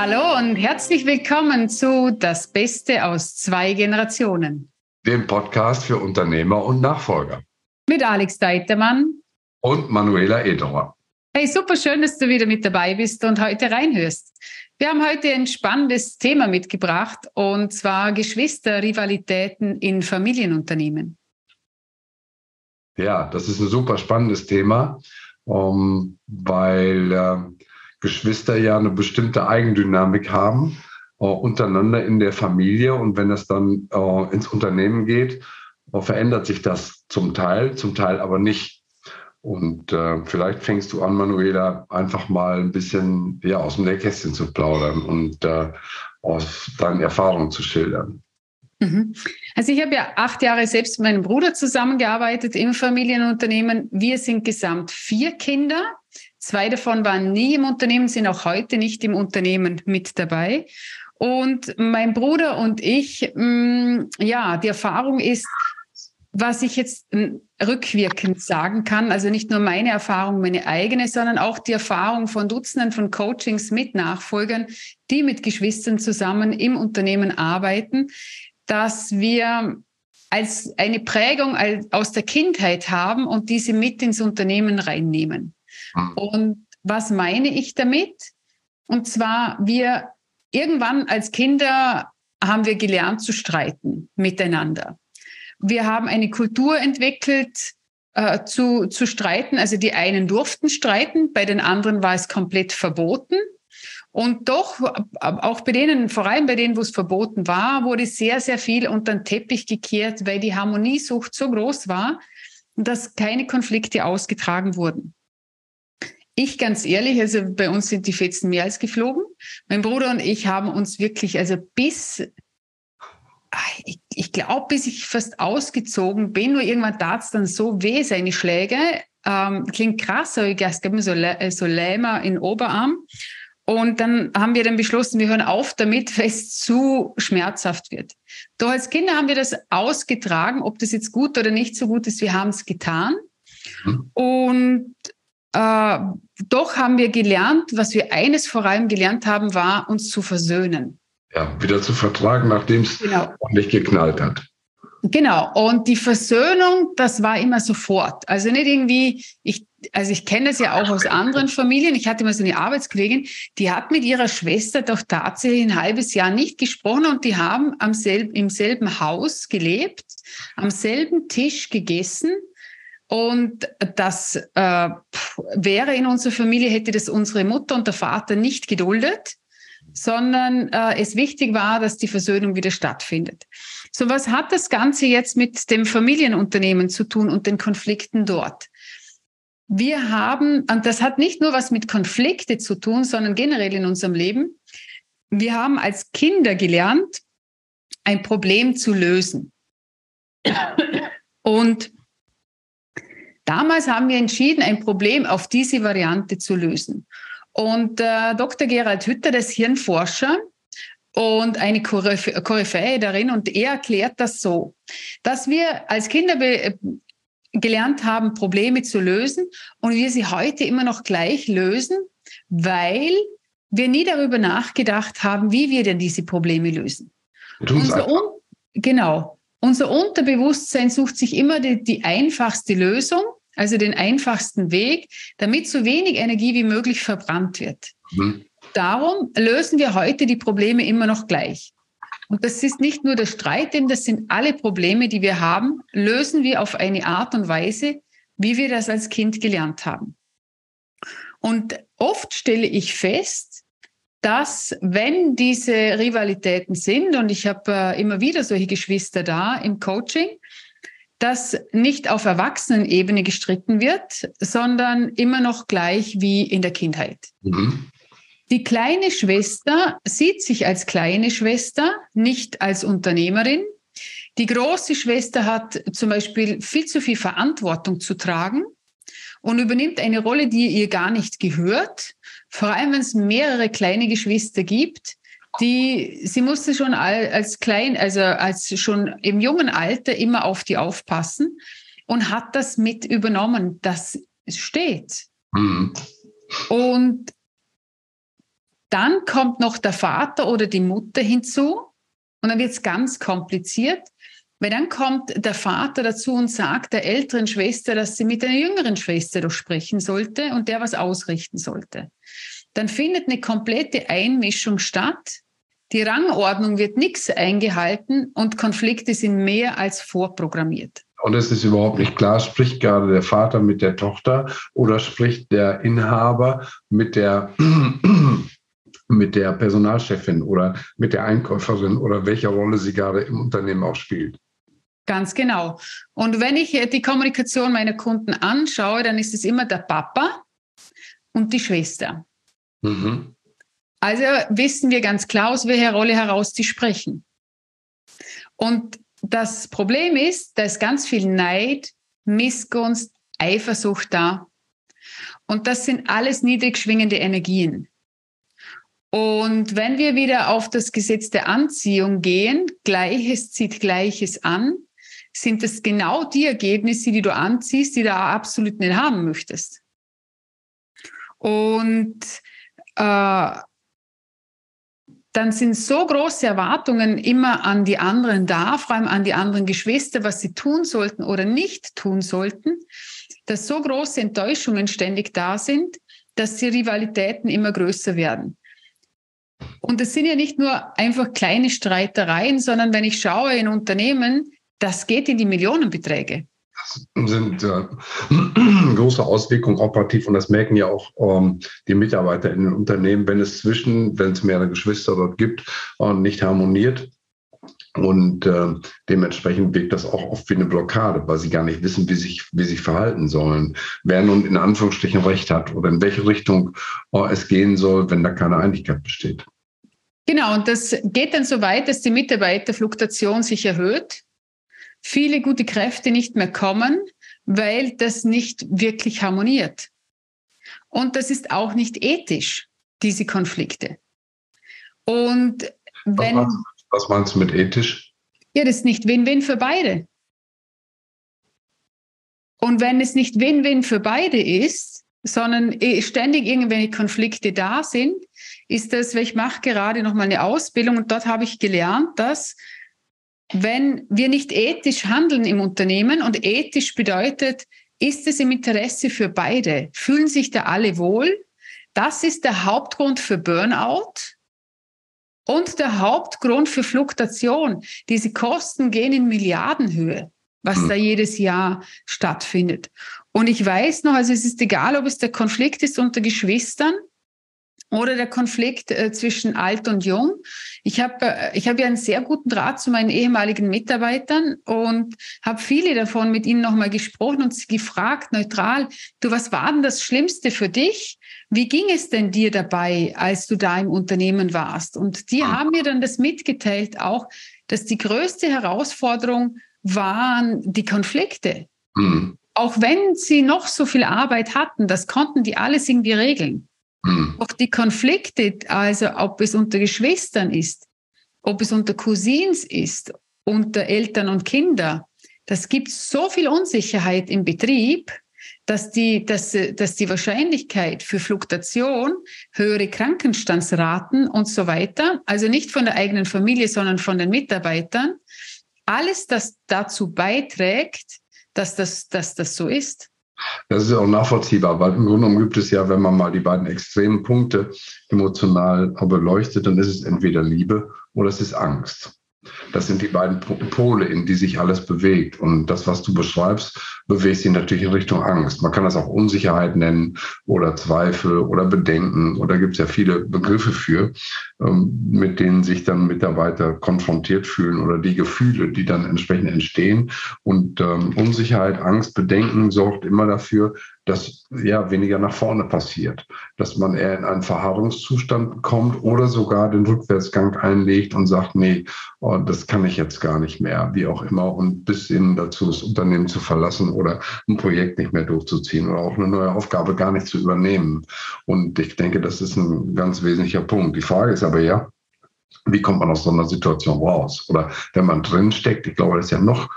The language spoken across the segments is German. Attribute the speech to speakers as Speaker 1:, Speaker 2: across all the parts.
Speaker 1: Hallo und herzlich willkommen zu Das Beste aus zwei Generationen.
Speaker 2: Dem Podcast für Unternehmer und Nachfolger.
Speaker 1: Mit Alex Deitermann
Speaker 2: und Manuela Ederer.
Speaker 1: Hey, super schön, dass du wieder mit dabei bist und heute reinhörst. Wir haben heute ein spannendes Thema mitgebracht und zwar Geschwisterrivalitäten in Familienunternehmen.
Speaker 2: Ja, das ist ein super spannendes Thema, ähm, weil äh, Geschwister ja eine bestimmte Eigendynamik haben äh, untereinander in der Familie und wenn das dann äh, ins Unternehmen geht, äh, verändert sich das zum Teil, zum Teil aber nicht. Und äh, vielleicht fängst du an, Manuela, einfach mal ein bisschen ja, aus dem Nähkästchen zu plaudern und äh, aus deinen Erfahrungen zu schildern.
Speaker 1: Mhm. Also ich habe ja acht Jahre selbst mit meinem Bruder zusammengearbeitet im Familienunternehmen. Wir sind gesamt vier Kinder. Zwei davon waren nie im Unternehmen, sind auch heute nicht im Unternehmen mit dabei. Und mein Bruder und ich, mh, mm, ja, die Erfahrung ist, was ich jetzt hm, rückwirkend sagen kann, also nicht nur meine Erfahrung, meine eigene, sondern auch die Erfahrung von Dutzenden von Coachings mit Nachfolgern, die mit Geschwistern zusammen im Unternehmen arbeiten, dass wir als eine Prägung aus der Kindheit haben und diese mit ins Unternehmen reinnehmen. Mhm. Und was meine ich damit? Und zwar, wir irgendwann als Kinder haben wir gelernt zu streiten miteinander. Wir haben eine Kultur entwickelt, äh, zu, zu streiten. Also die einen durften streiten, bei den anderen war es komplett verboten. Und doch, auch bei denen, vor allem bei denen, wo es verboten war, wurde sehr, sehr viel unter den Teppich gekehrt, weil die Harmoniesucht so groß war, dass keine Konflikte ausgetragen wurden. Ich ganz ehrlich, also bei uns sind die Fetzen mehr als geflogen. Mein Bruder und ich haben uns wirklich, also bis ich, ich glaube, bis ich fast ausgezogen bin, nur irgendwann tat es dann so weh, seine Schläge. Ähm, klingt krass, aber es gab mir so, äh, so Lähmer in Oberarm. Und dann haben wir dann beschlossen, wir hören auf damit, weil es zu schmerzhaft wird. Doch als Kinder haben wir das ausgetragen, ob das jetzt gut oder nicht so gut ist, wir haben es getan. Mhm. Und äh, doch haben wir gelernt, was wir eines vor allem gelernt haben, war, uns zu versöhnen
Speaker 2: ja, wieder zu vertragen, nachdem es genau. nicht geknallt hat.
Speaker 1: Genau. Und die Versöhnung, das war immer sofort. Also nicht irgendwie, ich, also ich kenne das ja auch aus anderen Familien. Ich hatte mal so eine Arbeitskollegin, die hat mit ihrer Schwester doch tatsächlich ein halbes Jahr nicht gesprochen und die haben am selben, im selben Haus gelebt, am selben Tisch gegessen. Und das äh, wäre in unserer Familie, hätte das unsere Mutter und der Vater nicht geduldet sondern äh, es wichtig war, dass die Versöhnung wieder stattfindet. So, was hat das Ganze jetzt mit dem Familienunternehmen zu tun und den Konflikten dort? Wir haben, und das hat nicht nur was mit Konflikte zu tun, sondern generell in unserem Leben. Wir haben als Kinder gelernt, ein Problem zu lösen. Und damals haben wir entschieden, ein Problem auf diese Variante zu lösen. Und äh, Dr. Gerald Hütter, das Hirnforscher und eine Koryphäe darin, und er erklärt das so, dass wir als Kinder gelernt haben, Probleme zu lösen und wir sie heute immer noch gleich lösen, weil wir nie darüber nachgedacht haben, wie wir denn diese Probleme lösen. Unser genau. Unser Unterbewusstsein sucht sich immer die, die einfachste Lösung also den einfachsten Weg, damit so wenig Energie wie möglich verbrannt wird. Mhm. Darum lösen wir heute die Probleme immer noch gleich. Und das ist nicht nur der Streit, denn das sind alle Probleme, die wir haben, lösen wir auf eine Art und Weise, wie wir das als Kind gelernt haben. Und oft stelle ich fest, dass wenn diese Rivalitäten sind, und ich habe äh, immer wieder solche Geschwister da im Coaching, dass nicht auf Erwachsenenebene gestritten wird, sondern immer noch gleich wie in der Kindheit. Mhm. Die kleine Schwester sieht sich als kleine Schwester, nicht als Unternehmerin. Die große Schwester hat zum Beispiel viel zu viel Verantwortung zu tragen und übernimmt eine Rolle, die ihr gar nicht gehört. Vor allem, wenn es mehrere kleine Geschwister gibt, die, sie musste schon als klein, also als schon im jungen Alter immer auf die aufpassen und hat das mit übernommen. Das steht. Mhm. Und Dann kommt noch der Vater oder die Mutter hinzu und dann wird es ganz kompliziert, weil dann kommt der Vater dazu und sagt der älteren Schwester, dass sie mit einer jüngeren Schwester doch sprechen sollte und der was ausrichten sollte. Dann findet eine komplette Einmischung statt. Die Rangordnung wird nichts eingehalten und Konflikte sind mehr als vorprogrammiert.
Speaker 2: Und es ist überhaupt nicht klar, spricht gerade der Vater mit der Tochter oder spricht der Inhaber mit der mit der Personalchefin oder mit der Einkäuferin oder welcher Rolle sie gerade im Unternehmen auch spielt.
Speaker 1: Ganz genau. Und wenn ich die Kommunikation meiner Kunden anschaue, dann ist es immer der Papa und die Schwester. Mhm. Also wissen wir ganz klar, aus welcher Rolle heraus die sprechen. Und das Problem ist, da ist ganz viel Neid, Missgunst, Eifersucht da. Und das sind alles niedrig schwingende Energien. Und wenn wir wieder auf das Gesetz der Anziehung gehen, Gleiches zieht Gleiches an, sind das genau die Ergebnisse, die du anziehst, die du absolut nicht haben möchtest. Und äh, dann sind so große Erwartungen immer an die anderen da, vor allem an die anderen Geschwister, was sie tun sollten oder nicht tun sollten, dass so große Enttäuschungen ständig da sind, dass die Rivalitäten immer größer werden. Und es sind ja nicht nur einfach kleine Streitereien, sondern wenn ich schaue in Unternehmen, das geht in die Millionenbeträge.
Speaker 2: Das sind äh, große Auswirkungen operativ und das merken ja auch ähm, die Mitarbeiter in den Unternehmen, wenn es zwischen, wenn es mehrere Geschwister dort gibt und nicht harmoniert. Und äh, dementsprechend wirkt das auch oft wie eine Blockade, weil sie gar nicht wissen, wie sich, wie sich verhalten sollen. Wer nun in Anführungsstrichen Recht hat oder in welche Richtung äh, es gehen soll, wenn da keine Einigkeit besteht.
Speaker 1: Genau, und das geht dann so weit, dass die Mitarbeiterfluktuation sich erhöht, viele gute Kräfte nicht mehr kommen, weil das nicht wirklich harmoniert. Und das ist auch nicht ethisch, diese Konflikte. Und wenn.
Speaker 2: Was meinst, was meinst du mit ethisch?
Speaker 1: Ja, das ist nicht Win-Win für beide. Und wenn es nicht Win-Win für beide ist, sondern eh ständig irgendwelche Konflikte da sind, ist das, weil ich mache gerade noch mal eine Ausbildung und dort habe ich gelernt, dass wenn wir nicht ethisch handeln im Unternehmen und ethisch bedeutet, ist es im Interesse für beide, fühlen sich da alle wohl. Das ist der Hauptgrund für Burnout und der Hauptgrund für Fluktuation. Diese Kosten gehen in Milliardenhöhe, was hm. da jedes Jahr stattfindet. Und ich weiß noch, also es ist egal, ob es der Konflikt ist unter Geschwistern oder der Konflikt äh, zwischen alt und jung. Ich habe äh, ich hab ja einen sehr guten Draht zu meinen ehemaligen Mitarbeitern und habe viele davon mit ihnen nochmal gesprochen und sie gefragt, neutral, du, was war denn das Schlimmste für dich? Wie ging es denn dir dabei, als du da im Unternehmen warst? Und die haben mir dann das mitgeteilt, auch, dass die größte Herausforderung waren die Konflikte. Mhm. Auch wenn sie noch so viel Arbeit hatten, das konnten die alles irgendwie regeln. Mhm. Auch die Konflikte, also ob es unter Geschwistern ist, ob es unter Cousins ist, unter Eltern und Kindern, das gibt so viel Unsicherheit im Betrieb, dass die, dass, dass die Wahrscheinlichkeit für Fluktuation, höhere Krankenstandsraten und so weiter, also nicht von der eigenen Familie, sondern von den Mitarbeitern, alles das dazu beiträgt, dass das, dass das so ist.
Speaker 2: Das ist auch nachvollziehbar, weil im Grunde genommen gibt es ja, wenn man mal die beiden extremen Punkte emotional beleuchtet, dann ist es entweder Liebe oder es ist Angst. Das sind die beiden Pole, in die sich alles bewegt. Und das, was du beschreibst, bewegt sich natürlich in Richtung Angst. Man kann das auch Unsicherheit nennen oder Zweifel oder Bedenken. Oder gibt es ja viele Begriffe für, ähm, mit denen sich dann Mitarbeiter konfrontiert fühlen oder die Gefühle, die dann entsprechend entstehen. Und ähm, Unsicherheit, Angst, Bedenken sorgt immer dafür, dass ja weniger nach vorne passiert, dass man eher in einen Verharrungszustand kommt oder sogar den Rückwärtsgang einlegt und sagt, nee, oh, das kann ich jetzt gar nicht mehr, wie auch immer, und bis hin dazu das Unternehmen zu verlassen oder ein Projekt nicht mehr durchzuziehen oder auch eine neue Aufgabe gar nicht zu übernehmen. Und ich denke, das ist ein ganz wesentlicher Punkt. Die Frage ist aber ja, wie kommt man aus so einer Situation raus? Oder wenn man drinsteckt, ich glaube, das ist ja noch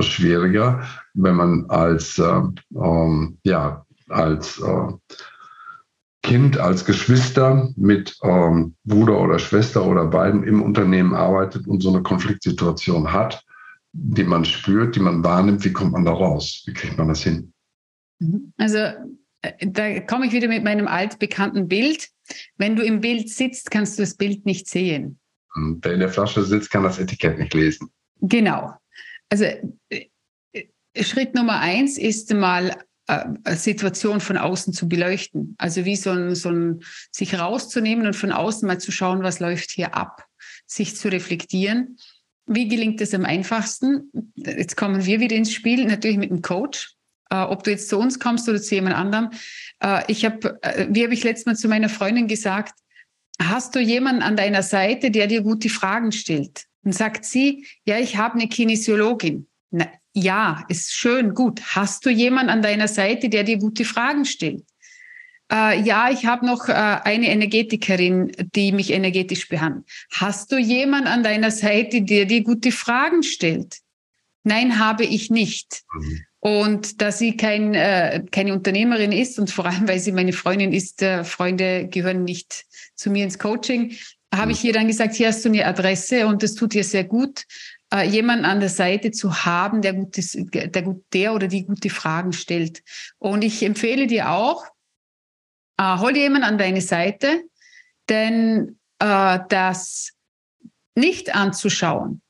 Speaker 2: schwieriger, wenn man als, äh, ähm, ja, als äh, Kind als Geschwister mit ähm, Bruder oder Schwester oder beiden im Unternehmen arbeitet und so eine Konfliktsituation hat, die man spürt, die man wahrnimmt, wie kommt man da raus? Wie kriegt man das hin?
Speaker 1: Mhm. Also äh, da komme ich wieder mit meinem altbekannten Bild. Wenn du im Bild sitzt, kannst du das Bild nicht sehen.
Speaker 2: Und wer in der Flasche sitzt, kann das Etikett nicht lesen.
Speaker 1: Genau. Also äh, Schritt Nummer eins ist mal äh, Situation von außen zu beleuchten. Also wie so ein, so ein, sich rauszunehmen und von außen mal zu schauen, was läuft hier ab, sich zu reflektieren. Wie gelingt es am einfachsten? Jetzt kommen wir wieder ins Spiel, natürlich mit einem Coach. Äh, ob du jetzt zu uns kommst oder zu jemand anderem. Äh, ich habe, äh, wie habe ich letztes Mal zu meiner Freundin gesagt, hast du jemanden an deiner Seite, der dir gute Fragen stellt? Und sagt sie, ja, ich habe eine Kinesiologin. Na, ja, ist schön, gut. Hast du jemanden an deiner Seite, der dir gute Fragen stellt? Äh, ja, ich habe noch äh, eine Energetikerin, die mich energetisch behandelt. Hast du jemanden an deiner Seite, der dir gute Fragen stellt? Nein, habe ich nicht. Mhm. Und da sie kein, äh, keine Unternehmerin ist und vor allem, weil sie meine Freundin ist, äh, Freunde gehören nicht zu mir ins Coaching, habe ich ihr dann gesagt, hier hast du eine Adresse und das tut dir sehr gut, äh, jemanden an der Seite zu haben, der, gutes, der, der oder die gute Fragen stellt. Und ich empfehle dir auch, äh, hol dir jemanden an deine Seite, denn äh, das nicht anzuschauen,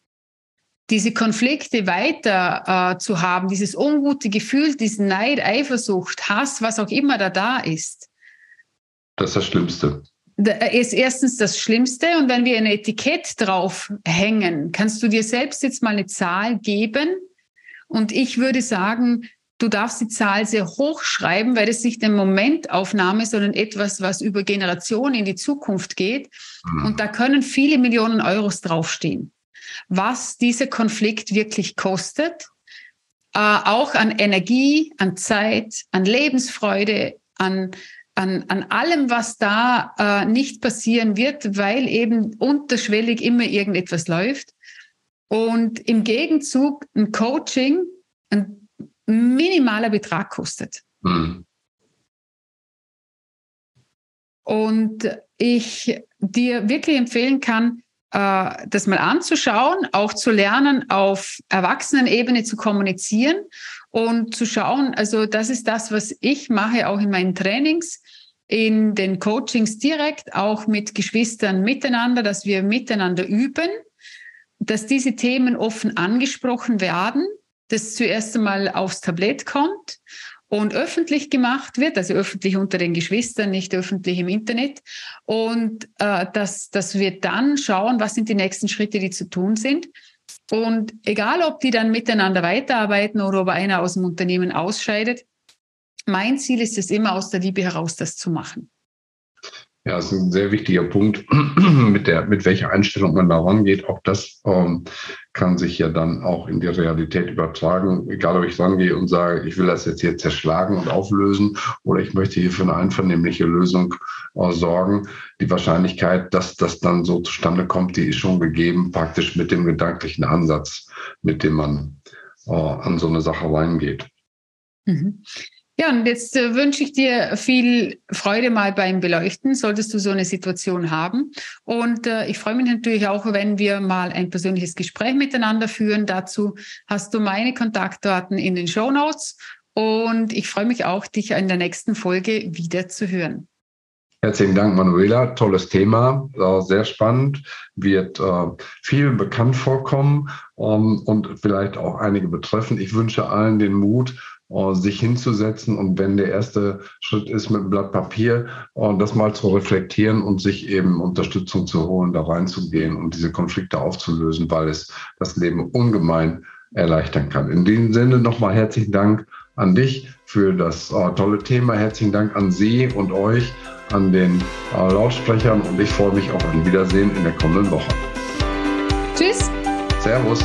Speaker 1: diese Konflikte weiter äh, zu haben, dieses ungute Gefühl, diesen Neid, Eifersucht, Hass, was auch immer da da ist.
Speaker 2: Das ist das Schlimmste.
Speaker 1: Äh, ist erstens das Schlimmste. Und wenn wir ein Etikett drauf hängen, kannst du dir selbst jetzt mal eine Zahl geben. Und ich würde sagen, du darfst die Zahl sehr hoch schreiben, weil es nicht eine Momentaufnahme, sondern etwas, was über Generationen in die Zukunft geht. Mhm. Und da können viele Millionen Euros draufstehen was dieser Konflikt wirklich kostet, äh, auch an Energie, an Zeit, an Lebensfreude, an, an, an allem, was da äh, nicht passieren wird, weil eben unterschwellig immer irgendetwas läuft. Und im Gegenzug ein Coaching ein minimaler Betrag kostet. Mhm. Und ich dir wirklich empfehlen kann, äh, das mal anzuschauen, auch zu lernen, auf Erwachsenenebene zu kommunizieren und zu schauen, also das ist das, was ich mache, auch in meinen Trainings, in den Coachings direkt, auch mit Geschwistern miteinander, dass wir miteinander üben, dass diese Themen offen angesprochen werden, das zuerst einmal aufs Tablett kommt und öffentlich gemacht wird, also öffentlich unter den Geschwistern, nicht öffentlich im Internet. Und äh, dass, dass wir dann schauen, was sind die nächsten Schritte, die zu tun sind. Und egal, ob die dann miteinander weiterarbeiten oder ob einer aus dem Unternehmen ausscheidet, mein Ziel ist es immer, aus der Liebe heraus das zu machen.
Speaker 2: Ja, das ist ein sehr wichtiger Punkt, mit, der, mit welcher Einstellung man da rangeht. Auch das ähm, kann sich ja dann auch in die Realität übertragen. Egal, ob ich rangehe und sage, ich will das jetzt hier zerschlagen und auflösen oder ich möchte hier für eine einvernehmliche Lösung äh, sorgen. Die Wahrscheinlichkeit, dass das dann so zustande kommt, die ist schon gegeben, praktisch mit dem gedanklichen Ansatz, mit dem man äh, an so eine Sache reingeht.
Speaker 1: Mhm. Ja, und jetzt äh, wünsche ich dir viel Freude mal beim Beleuchten, solltest du so eine Situation haben. Und äh, ich freue mich natürlich auch, wenn wir mal ein persönliches Gespräch miteinander führen. Dazu hast du meine Kontaktdaten in den Show Notes. Und ich freue mich auch, dich in der nächsten Folge wieder zu hören.
Speaker 2: Herzlichen Dank, Manuela. Tolles Thema, sehr spannend, wird äh, viel bekannt vorkommen ähm, und vielleicht auch einige betreffen. Ich wünsche allen den Mut, äh, sich hinzusetzen und wenn der erste Schritt ist mit einem Blatt Papier, äh, das mal zu reflektieren und sich eben Unterstützung zu holen, da reinzugehen und diese Konflikte aufzulösen, weil es das Leben ungemein erleichtern kann. In diesem Sinne nochmal herzlichen Dank an dich für das äh, tolle Thema. Herzlichen Dank an Sie und euch, an den äh, Lautsprechern und ich freue mich auf ein Wiedersehen in der kommenden Woche.
Speaker 1: Tschüss.
Speaker 2: Servus.